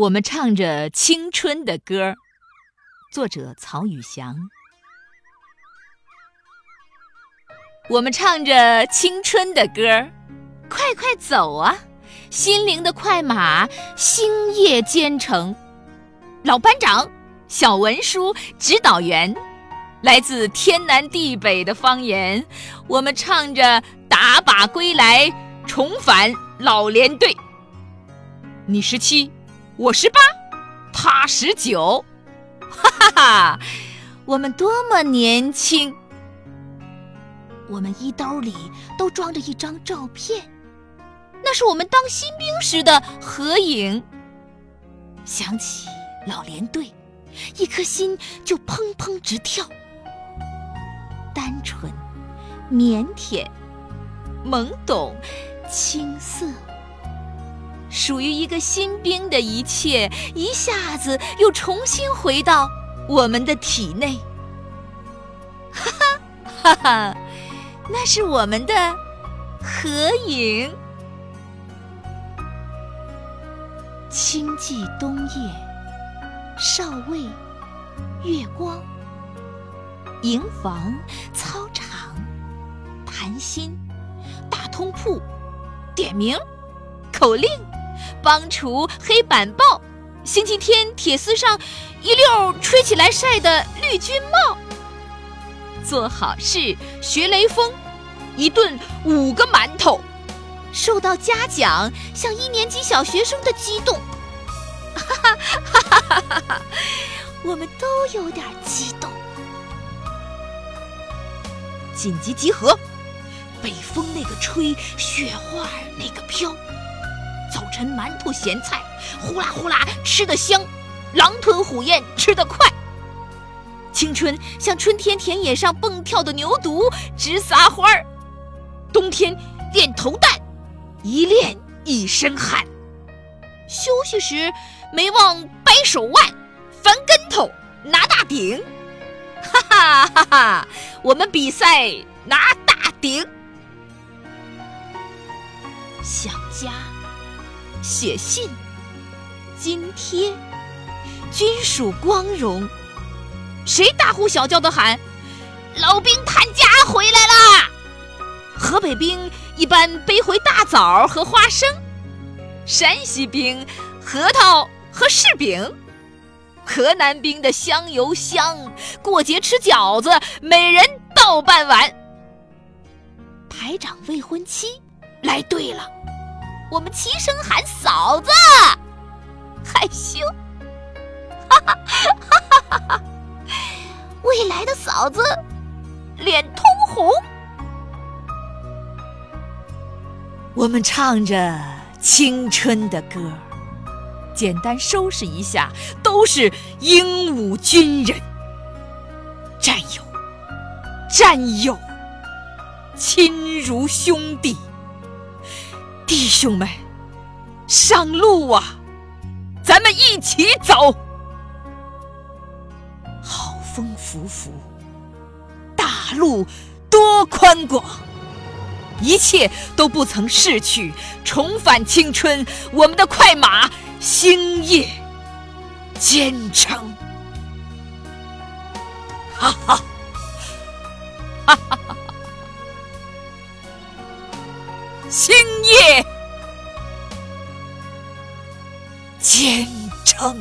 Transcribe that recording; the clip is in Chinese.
我们唱着青春的歌，作者曹宇翔。我们唱着青春的歌，快快走啊，心灵的快马，星夜兼程。老班长，小文书，指导员，来自天南地北的方言，我们唱着打靶归来，重返老连队。你十七。我十八，他十九，哈哈哈！我们多么年轻！我们衣兜里都装着一张照片，那是我们当新兵时的合影。想起老连队，一颗心就砰砰直跳。单纯、腼腆、懵懂、青涩。属于一个新兵的一切，一下子又重新回到我们的体内。哈哈哈哈，那是我们的合影。清寂冬夜，少尉，月光，营房，操场，谈心，大通铺，点名，口令。帮厨黑板报，星期天铁丝上一溜吹起来晒的绿军帽。做好事学雷锋，一顿五个馒头，受到嘉奖像一年级小学生的激动。哈哈哈哈哈哈！我们都有点激动。紧急集合，北风那个吹，雪花那个飘。早晨馒头咸菜，呼啦呼啦吃得香，狼吞虎咽吃得快。青春像春天田野上蹦跳的牛犊，直撒欢儿。冬天练投弹，一练一身汗。休息时没忘掰手腕，翻跟头拿大顶。哈哈哈哈！我们比赛拿大顶，想家。写信、津贴、均属光荣，谁大呼小叫的喊：“老兵探家回来啦！”河北兵一般背回大枣和花生，山西兵核桃和柿饼，河南兵的香油香，过节吃饺子，每人倒半碗。排长未婚妻来对了。我们齐声喊嫂子，害羞，哈哈哈哈哈哈！未来的嫂子脸通红。我们唱着青春的歌，简单收拾一下，都是英武军人，战友，战友，亲如兄弟。弟兄们，上路啊！咱们一起走。好风拂拂，大路多宽广，一切都不曾逝去，重返青春，我们的快马星夜兼程。哈哈，哈星夜兼程。